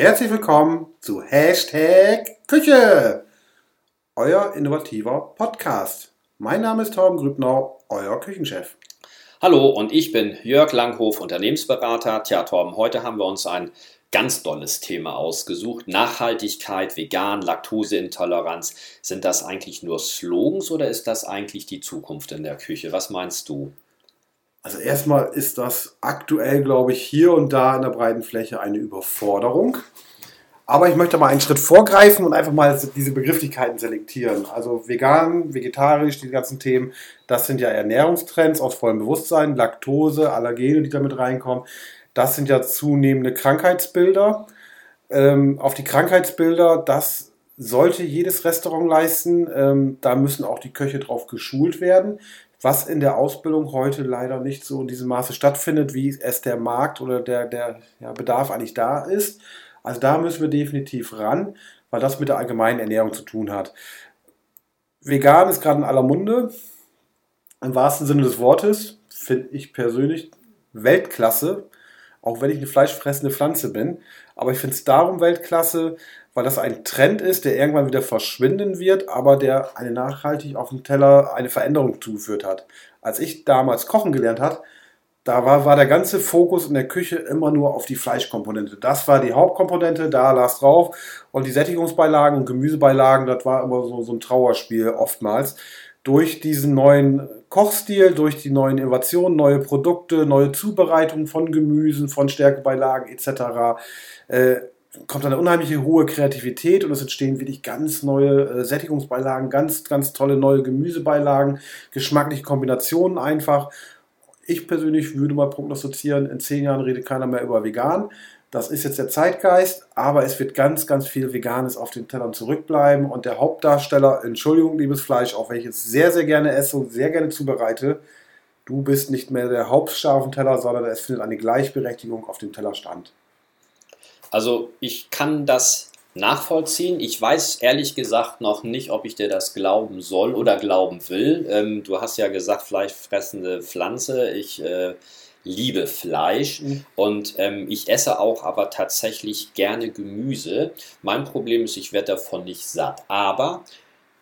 Herzlich willkommen zu Hashtag Küche, euer innovativer Podcast. Mein Name ist Torben Grübnau, euer Küchenchef. Hallo und ich bin Jörg Langhof, Unternehmensberater. Tja, Torben, heute haben wir uns ein ganz tolles Thema ausgesucht. Nachhaltigkeit, vegan, Laktoseintoleranz. Sind das eigentlich nur Slogans oder ist das eigentlich die Zukunft in der Küche? Was meinst du? Also erstmal ist das aktuell, glaube ich, hier und da in der breiten Fläche eine Überforderung. Aber ich möchte mal einen Schritt vorgreifen und einfach mal diese Begrifflichkeiten selektieren. Also vegan, vegetarisch, die ganzen Themen, das sind ja Ernährungstrends aus vollem Bewusstsein, Laktose, Allergene, die damit reinkommen. Das sind ja zunehmende Krankheitsbilder. Ähm, auf die Krankheitsbilder, das sollte jedes Restaurant leisten. Ähm, da müssen auch die Köche drauf geschult werden was in der Ausbildung heute leider nicht so in diesem Maße stattfindet, wie es der Markt oder der, der ja, Bedarf eigentlich da ist. Also da müssen wir definitiv ran, weil das mit der allgemeinen Ernährung zu tun hat. Vegan ist gerade in aller Munde, im wahrsten Sinne des Wortes, finde ich persönlich Weltklasse, auch wenn ich eine fleischfressende Pflanze bin. Aber ich finde es darum Weltklasse, weil das ein Trend ist, der irgendwann wieder verschwinden wird, aber der eine nachhaltig auf dem Teller eine Veränderung zugeführt hat. Als ich damals kochen gelernt habe, da war, war der ganze Fokus in der Küche immer nur auf die Fleischkomponente. Das war die Hauptkomponente, da las drauf. Und die Sättigungsbeilagen und Gemüsebeilagen, das war immer so, so ein Trauerspiel oftmals. Durch diesen neuen Kochstil, durch die neuen Innovationen, neue Produkte, neue Zubereitungen von Gemüsen, von Stärkebeilagen etc. Äh, kommt eine unheimliche hohe Kreativität und es entstehen wirklich ganz neue äh, Sättigungsbeilagen, ganz, ganz tolle neue Gemüsebeilagen, geschmackliche Kombinationen einfach. Ich persönlich würde mal prognostizieren, in zehn Jahren redet keiner mehr über vegan. Das ist jetzt der Zeitgeist, aber es wird ganz, ganz viel Veganes auf den Tellern zurückbleiben. Und der Hauptdarsteller, Entschuldigung, liebes Fleisch, auch wenn ich es sehr, sehr gerne esse und sehr gerne zubereite, du bist nicht mehr der Hauptstar auf dem Teller, sondern es findet eine Gleichberechtigung auf dem Teller statt. Also ich kann das nachvollziehen. Ich weiß ehrlich gesagt noch nicht, ob ich dir das glauben soll oder glauben will. Ähm, du hast ja gesagt, fleischfressende Pflanze. Ich äh, liebe Fleisch mhm. und ähm, ich esse auch aber tatsächlich gerne Gemüse. Mein Problem ist, ich werde davon nicht satt. Aber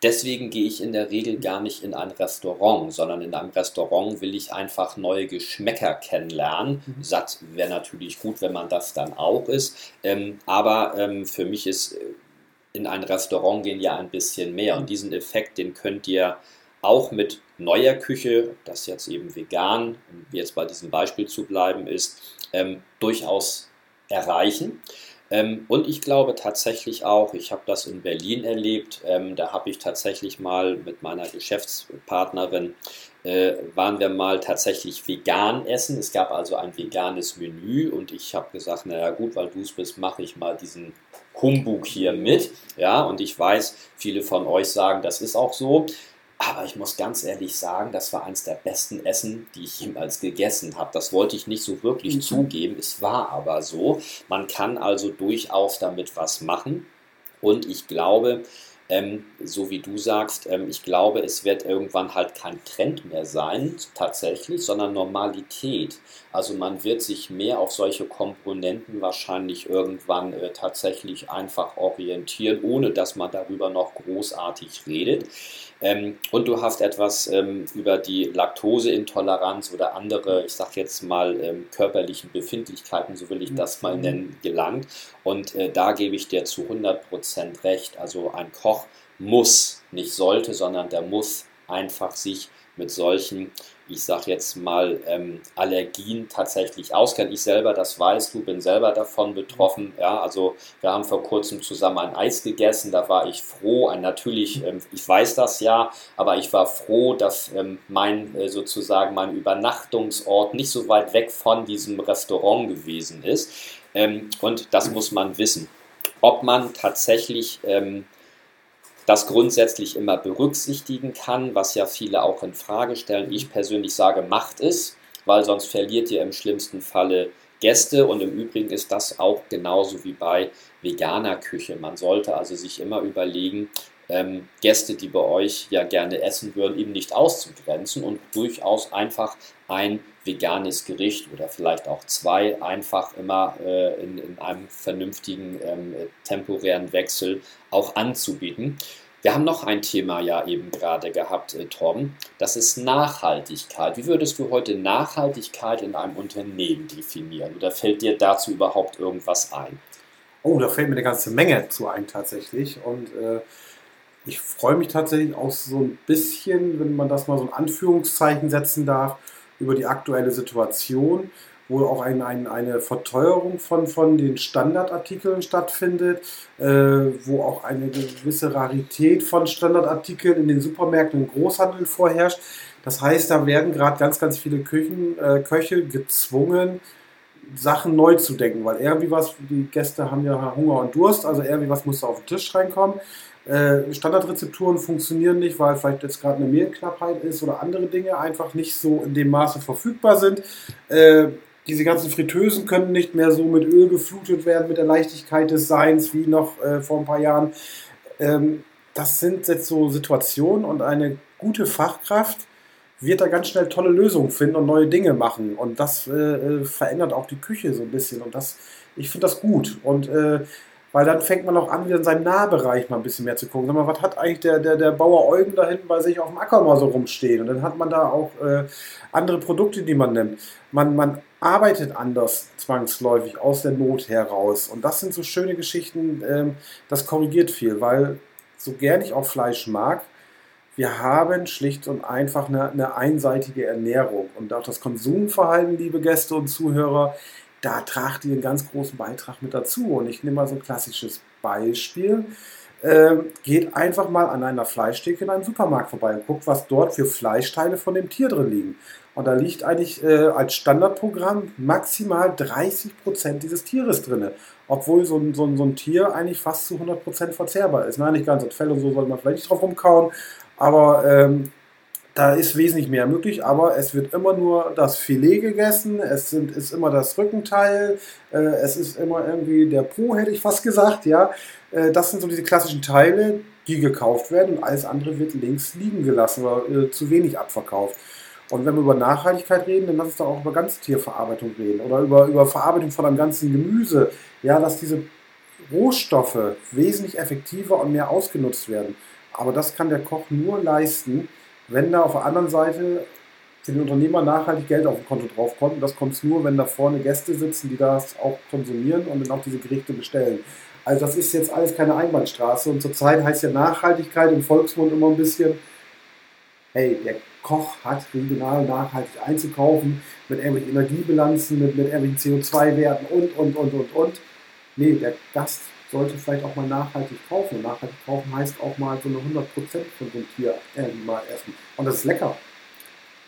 Deswegen gehe ich in der Regel gar nicht in ein Restaurant, sondern in einem Restaurant will ich einfach neue Geschmäcker kennenlernen. Mhm. Satt wäre natürlich gut, wenn man das dann auch ist. Ähm, aber ähm, für mich ist äh, in ein Restaurant gehen ja ein bisschen mehr. Und diesen Effekt, den könnt ihr auch mit neuer Küche, das jetzt eben vegan, um jetzt bei diesem Beispiel zu bleiben ist, ähm, durchaus erreichen. Ähm, und ich glaube tatsächlich auch, ich habe das in Berlin erlebt, ähm, da habe ich tatsächlich mal mit meiner Geschäftspartnerin, äh, waren wir mal tatsächlich vegan essen. Es gab also ein veganes Menü und ich habe gesagt, naja gut, weil du es bist, mache ich mal diesen Humbug hier mit. Ja, und ich weiß, viele von euch sagen, das ist auch so. Aber ich muss ganz ehrlich sagen, das war eines der besten Essen, die ich jemals gegessen habe. Das wollte ich nicht so wirklich mhm. zugeben. Es war aber so. Man kann also durchaus damit was machen. Und ich glaube, ähm, so wie du sagst, ähm, ich glaube, es wird irgendwann halt kein Trend mehr sein, tatsächlich, sondern Normalität. Also man wird sich mehr auf solche Komponenten wahrscheinlich irgendwann äh, tatsächlich einfach orientieren, ohne dass man darüber noch großartig redet. Ähm, und du hast etwas ähm, über die Laktoseintoleranz oder andere, ich sag jetzt mal, ähm, körperlichen Befindlichkeiten, so will ich das mal mhm. nennen, gelangt. Und äh, da gebe ich dir zu 100% recht. Also ein Koch muss, nicht sollte, sondern der muss einfach sich mit solchen ich sage jetzt mal, ähm, Allergien tatsächlich auskennt. Ich selber, das weißt du, bin selber davon betroffen. Ja, also wir haben vor kurzem zusammen ein Eis gegessen, da war ich froh. Ein, natürlich, ähm, ich weiß das ja, aber ich war froh, dass ähm, mein äh, sozusagen mein Übernachtungsort nicht so weit weg von diesem Restaurant gewesen ist. Ähm, und das muss man wissen. Ob man tatsächlich ähm, das grundsätzlich immer berücksichtigen kann, was ja viele auch in Frage stellen. Ich persönlich sage, macht es, weil sonst verliert ihr im schlimmsten Falle Gäste und im Übrigen ist das auch genauso wie bei veganer Küche. Man sollte also sich immer überlegen, ähm, Gäste, die bei euch ja gerne essen würden, eben nicht auszugrenzen und durchaus einfach ein veganes Gericht oder vielleicht auch zwei einfach immer äh, in, in, einem vernünftigen ähm, temporären Wechsel auch anzubieten. Wir haben noch ein Thema ja eben gerade gehabt, äh, Torben. Das ist Nachhaltigkeit. Wie würdest du heute Nachhaltigkeit in einem Unternehmen definieren? Oder fällt dir dazu überhaupt irgendwas ein? Oh, da fällt mir eine ganze Menge zu ein tatsächlich. Und äh, ich freue mich tatsächlich auch so ein bisschen, wenn man das mal so ein Anführungszeichen setzen darf, über die aktuelle Situation, wo auch ein, ein, eine Verteuerung von, von den Standardartikeln stattfindet, äh, wo auch eine gewisse Rarität von Standardartikeln in den Supermärkten und Großhandeln vorherrscht. Das heißt, da werden gerade ganz, ganz viele Küchen, äh, Köche gezwungen, Sachen neu zu denken, weil irgendwie was, die Gäste haben ja Hunger und Durst, also irgendwie was muss da auf den Tisch reinkommen. Äh, Standardrezepturen funktionieren nicht, weil vielleicht jetzt gerade eine Mehlknappheit ist oder andere Dinge einfach nicht so in dem Maße verfügbar sind. Äh, diese ganzen Fritteusen können nicht mehr so mit Öl geflutet werden, mit der Leichtigkeit des Seins wie noch äh, vor ein paar Jahren. Ähm, das sind jetzt so Situationen und eine gute Fachkraft wird da ganz schnell tolle Lösungen finden und neue Dinge machen. Und das äh, äh, verändert auch die Küche so ein bisschen. Und das, ich finde das gut. Und weil dann fängt man auch an, wieder in seinem Nahbereich mal ein bisschen mehr zu gucken. Sag mal, was hat eigentlich der, der, der Bauer Eugen da hinten bei sich auf dem Acker mal so rumstehen? Und dann hat man da auch äh, andere Produkte, die man nimmt. Man, man arbeitet anders zwangsläufig aus der Not heraus. Und das sind so schöne Geschichten, ähm, das korrigiert viel, weil so gern ich auch Fleisch mag, wir haben schlicht und einfach eine, eine einseitige Ernährung. Und auch das Konsumverhalten, liebe Gäste und Zuhörer, da tragt ihr einen ganz großen Beitrag mit dazu. Und ich nehme mal so ein klassisches Beispiel. Ähm, geht einfach mal an einer Fleischtheke in einem Supermarkt vorbei und guckt, was dort für Fleischteile von dem Tier drin liegen. Und da liegt eigentlich äh, als Standardprogramm maximal 30% dieses Tieres drin. Obwohl so ein, so, ein, so ein Tier eigentlich fast zu 100% verzehrbar ist. Nein, nicht ganz. Das Fell und so soll man vielleicht nicht drauf rumkauen. Aber ähm, da ist wesentlich mehr möglich, aber es wird immer nur das Filet gegessen, es sind, ist immer das Rückenteil, äh, es ist immer irgendwie der Po, hätte ich fast gesagt, ja. Äh, das sind so diese klassischen Teile, die gekauft werden und alles andere wird links liegen gelassen oder äh, zu wenig abverkauft. Und wenn wir über Nachhaltigkeit reden, dann lass uns doch auch über Ganztierverarbeitung reden oder über, über Verarbeitung von einem ganzen Gemüse. Ja, dass diese Rohstoffe wesentlich effektiver und mehr ausgenutzt werden. Aber das kann der Koch nur leisten, wenn da auf der anderen Seite den Unternehmer nachhaltig Geld auf dem Konto draufkommt. Und das kommt nur, wenn da vorne Gäste sitzen, die das auch konsumieren und dann auch diese Gerichte bestellen. Also das ist jetzt alles keine Einbahnstraße. Und zurzeit heißt ja Nachhaltigkeit im Volksmund immer ein bisschen, hey, der Koch hat regional nachhaltig einzukaufen, mit irgendwelchen Energiebilanzen, mit, mit irgendwelchen CO2-Werten und, und, und, und, und. Nee, der Gast sollte vielleicht auch mal nachhaltig kaufen. nachhaltig kaufen heißt auch mal so eine 100% von einem Tier irgendwie mal essen. Und das ist lecker.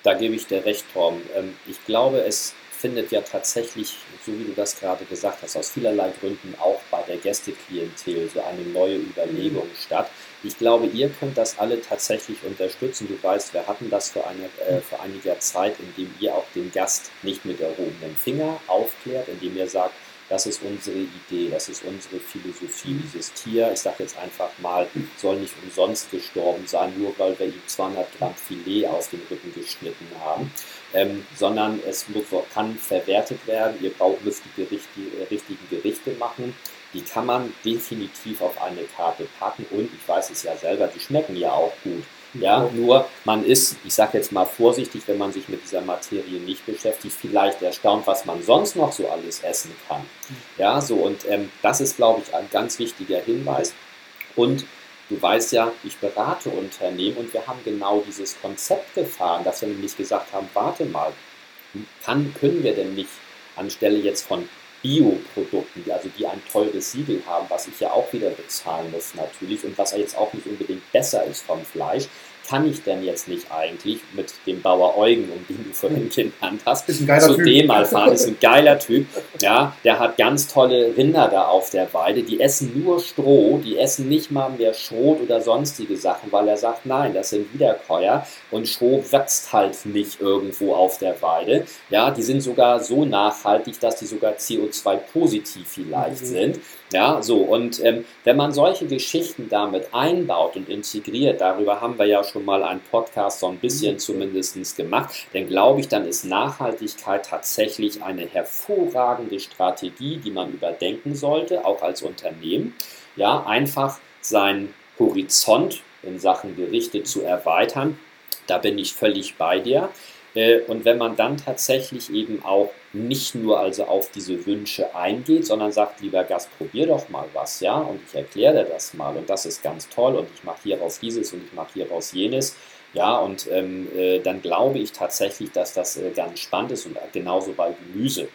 Da gebe ich dir recht, Torben. Ähm, ich glaube, es findet ja tatsächlich, so wie du das gerade gesagt hast, aus vielerlei Gründen auch bei der Gästeklientel so eine neue Überlegung mhm. statt. Ich glaube, ihr könnt das alle tatsächlich unterstützen. Du weißt, wir hatten das für, eine, äh, für einiger Zeit, indem ihr auch den Gast nicht mit erhobenem Finger aufklärt, indem ihr sagt, das ist unsere Idee, das ist unsere Philosophie. Dieses Tier, ich sage jetzt einfach mal, soll nicht umsonst gestorben sein, nur weil wir ihm 200 Gramm Filet aus dem Rücken geschnitten haben, ähm, sondern es kann verwertet werden. Ihr braucht, müsst die, Gerichte, die richtigen Gerichte machen. Die kann man definitiv auf eine Karte packen und ich weiß es ja selber, die schmecken ja auch gut. Ja, nur man ist, ich sage jetzt mal vorsichtig, wenn man sich mit dieser Materie nicht beschäftigt, vielleicht erstaunt, was man sonst noch so alles essen kann. Ja, so und ähm, das ist, glaube ich, ein ganz wichtiger Hinweis. Und du weißt ja, ich berate Unternehmen und wir haben genau dieses Konzept gefahren, dass wir nämlich gesagt haben, warte mal, kann, können wir denn nicht anstelle jetzt von Bioprodukten, also die ein teures Siegel haben, was ich ja auch wieder bezahlen muss natürlich und was jetzt auch nicht unbedingt besser ist vom Fleisch, kann ich denn jetzt nicht eigentlich mit dem Bauer Eugen, um den du vorhin genannt hast, zu typ. dem mal fahren? Ist ein geiler Typ. Ja, der hat ganz tolle Rinder da auf der Weide. Die essen nur Stroh, die essen nicht mal mehr Schrot oder sonstige Sachen, weil er sagt, nein, das sind Wiederkäuer und Stroh wächst halt nicht irgendwo auf der Weide. Ja, die sind sogar so nachhaltig, dass die sogar CO2-positiv vielleicht mhm. sind. Ja, so und ähm, wenn man solche Geschichten damit einbaut und integriert, darüber haben wir ja schon mal einen Podcast so ein bisschen mhm. zumindest gemacht, dann glaube ich, dann ist Nachhaltigkeit tatsächlich eine hervorragende Strategie, die man überdenken sollte, auch als Unternehmen. Ja, einfach seinen Horizont in Sachen Gerichte zu erweitern. Da bin ich völlig bei dir. Äh, und wenn man dann tatsächlich eben auch nicht nur also auf diese Wünsche eingeht, sondern sagt, lieber Gast, probier doch mal was, ja, und ich erkläre dir das mal und das ist ganz toll und ich mache hieraus dieses und ich mache hieraus jenes, ja, und ähm, äh, dann glaube ich tatsächlich, dass das äh, ganz spannend ist und genauso bei Gemüse.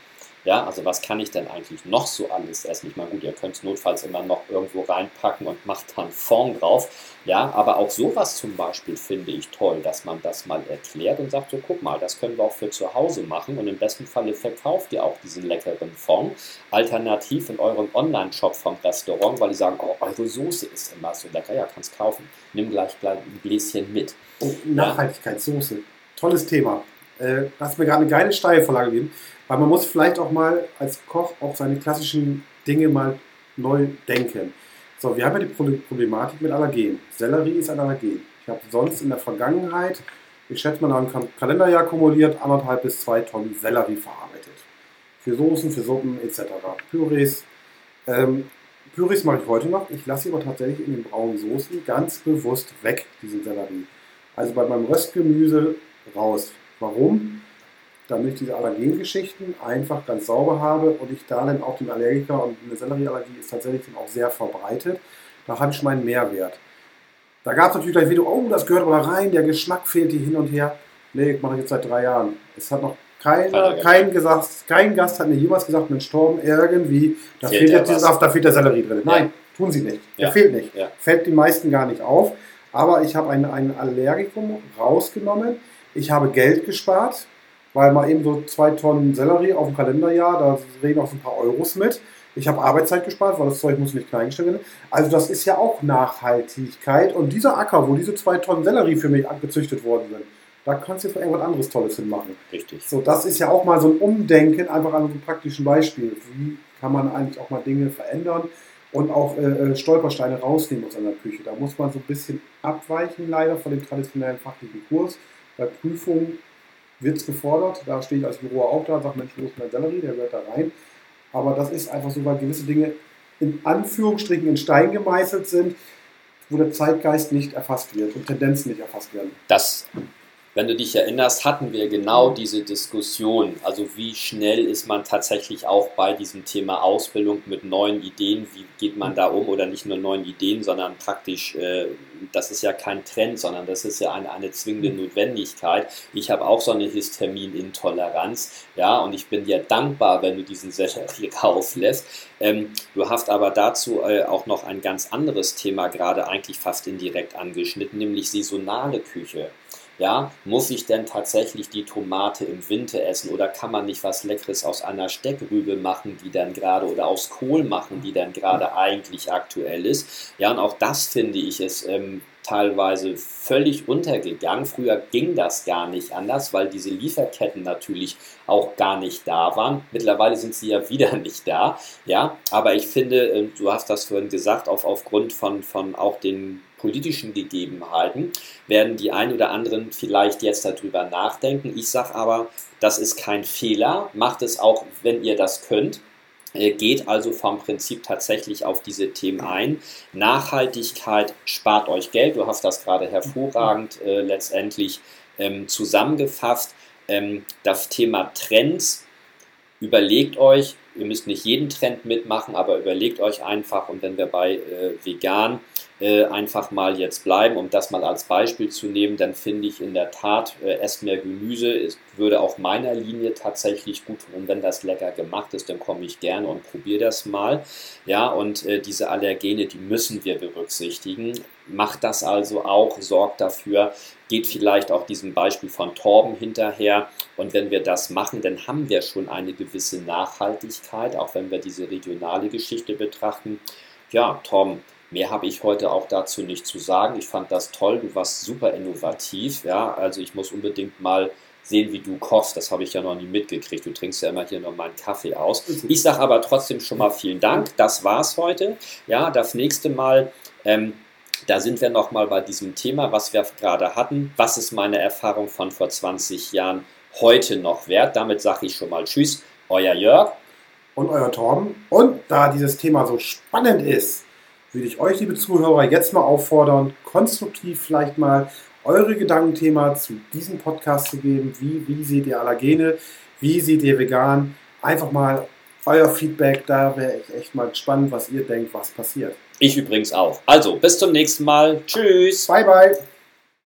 Ja, also was kann ich denn eigentlich noch so alles essen? Ich meine, gut, ihr könnt es notfalls immer noch irgendwo reinpacken und macht dann Fond drauf. Ja, aber auch sowas zum Beispiel finde ich toll, dass man das mal erklärt und sagt, so guck mal, das können wir auch für zu Hause machen und im besten Falle verkauft ihr auch diesen leckeren Fond alternativ in eurem Online-Shop vom Restaurant, weil die sagen, oh, eure Soße ist immer so lecker, ja, kannst kaufen. Nimm gleich ein Gläschen mit. Oh, Nachhaltigkeitssoße, tolles Thema. Äh, hast mir gerade eine geile Steilvorlage gegeben. Weil man muss vielleicht auch mal als Koch auch seine klassischen Dinge mal neu denken. So, wir haben ja die Problematik mit Allergen. Sellerie ist ein Allergen. Ich habe sonst in der Vergangenheit, ich schätze mal nach einem Kalenderjahr kumuliert, anderthalb bis zwei Tonnen Sellerie verarbeitet. Für Soßen, für Suppen etc. Pürees. Ähm, Pürees mache ich heute noch. Ich lasse aber tatsächlich in den braunen Soßen ganz bewusst weg, diesen Sellerie. Also bei meinem Röstgemüse raus. Warum? Damit ich diese Allergengeschichten einfach ganz sauber habe und ich da dann auch den Allergiker und eine Sellerieallergie ist tatsächlich dann auch sehr verbreitet. Da habe ich meinen Mehrwert. Da gab es natürlich gleich wieder, oh, das gehört aber rein, der Geschmack fehlt hier hin und her. Nee, ich mache jetzt seit drei Jahren. Es hat noch keiner, kein, gesagt, kein Gast hat mir jemals gesagt, Mensch, Torben, irgendwie, da fehlt, fehlt jetzt da fehlt der Sellerie drin. Nein, ja. tun sie nicht. Der ja. fehlt nicht. Ja. Fällt den meisten gar nicht auf. Aber ich habe ein, ein Allergikum rausgenommen. Ich habe Geld gespart weil mal eben so zwei Tonnen Sellerie auf dem Kalenderjahr, da reden auch so ein paar Euros mit. Ich habe Arbeitszeit gespart, weil das Zeug muss nicht kleingestellt werden. Also das ist ja auch Nachhaltigkeit. Und dieser Acker, wo diese zwei Tonnen Sellerie für mich gezüchtet worden sind, da kannst du jetzt irgendwas anderes Tolles hinmachen. Richtig. So, das ist ja auch mal so ein Umdenken, einfach an einem praktischen Beispiel. Wie kann man eigentlich auch mal Dinge verändern und auch äh, äh, Stolpersteine rausnehmen aus einer Küche? Da muss man so ein bisschen abweichen, leider, von dem traditionellen fachlichen Kurs. Bei Prüfungen wird es gefordert. Da stehe ich als Büro auch da und sage, Mensch, wo ist mein Sellerie? Der gehört da rein. Aber das ist einfach so, weil gewisse Dinge in Anführungsstrichen in Stein gemeißelt sind, wo der Zeitgeist nicht erfasst wird und Tendenzen nicht erfasst werden. Das wenn du dich erinnerst, hatten wir genau diese Diskussion. Also wie schnell ist man tatsächlich auch bei diesem Thema Ausbildung mit neuen Ideen, wie geht man da um oder nicht nur neuen Ideen, sondern praktisch, äh, das ist ja kein Trend, sondern das ist ja eine, eine zwingende mhm. Notwendigkeit. Ich habe auch so eine Histaminintoleranz, ja, und ich bin dir dankbar, wenn du diesen Sellerie rauslässt. Ähm, du hast aber dazu äh, auch noch ein ganz anderes Thema gerade eigentlich fast indirekt angeschnitten, nämlich saisonale Küche. Ja, muss ich denn tatsächlich die Tomate im Winter essen oder kann man nicht was Leckeres aus einer Steckrübe machen, die dann gerade oder aus Kohl machen, die dann gerade eigentlich aktuell ist? Ja, und auch das finde ich es ähm, teilweise völlig untergegangen. Früher ging das gar nicht anders, weil diese Lieferketten natürlich auch gar nicht da waren. Mittlerweile sind sie ja wieder nicht da. Ja, aber ich finde, ähm, du hast das vorhin gesagt, auf, aufgrund von, von auch den politischen Gegebenheiten werden die ein oder anderen vielleicht jetzt darüber nachdenken. Ich sage aber, das ist kein Fehler. Macht es auch, wenn ihr das könnt. Äh, geht also vom Prinzip tatsächlich auf diese Themen ein. Nachhaltigkeit spart euch Geld. Du hast das gerade hervorragend äh, letztendlich ähm, zusammengefasst. Ähm, das Thema Trends. Überlegt euch, ihr müsst nicht jeden Trend mitmachen, aber überlegt euch einfach und wenn wir bei äh, vegan äh, einfach mal jetzt bleiben, um das mal als Beispiel zu nehmen, dann finde ich in der Tat, äh, esst mehr Gemüse, es würde auch meiner Linie tatsächlich gut tun. Und wenn das lecker gemacht ist, dann komme ich gerne und probiere das mal. Ja, und äh, diese Allergene, die müssen wir berücksichtigen. Macht das also auch, sorgt dafür, geht vielleicht auch diesem Beispiel von Torben hinterher. Und wenn wir das machen, dann haben wir schon eine gewisse Nachhaltigkeit, auch wenn wir diese regionale Geschichte betrachten. Ja, Torben, Mehr habe ich heute auch dazu nicht zu sagen. Ich fand das toll, du warst super innovativ. Ja, also ich muss unbedingt mal sehen, wie du kochst. Das habe ich ja noch nie mitgekriegt. Du trinkst ja immer hier noch meinen Kaffee aus. Ich sage aber trotzdem schon mal vielen Dank. Das war's heute. Ja, das nächste Mal ähm, Da sind wir nochmal bei diesem Thema, was wir gerade hatten. Was ist meine Erfahrung von vor 20 Jahren heute noch wert? Damit sage ich schon mal Tschüss, euer Jörg. Und euer Torben. Und da dieses Thema so spannend ist, würde ich euch, liebe Zuhörer, jetzt mal auffordern, konstruktiv vielleicht mal eure Gedankenthema zu diesem Podcast zu geben. Wie, wie seht ihr Allergene? Wie seht ihr vegan? Einfach mal euer Feedback, da wäre ich echt mal gespannt, was ihr denkt, was passiert. Ich übrigens auch. Also, bis zum nächsten Mal. Tschüss. Bye, bye.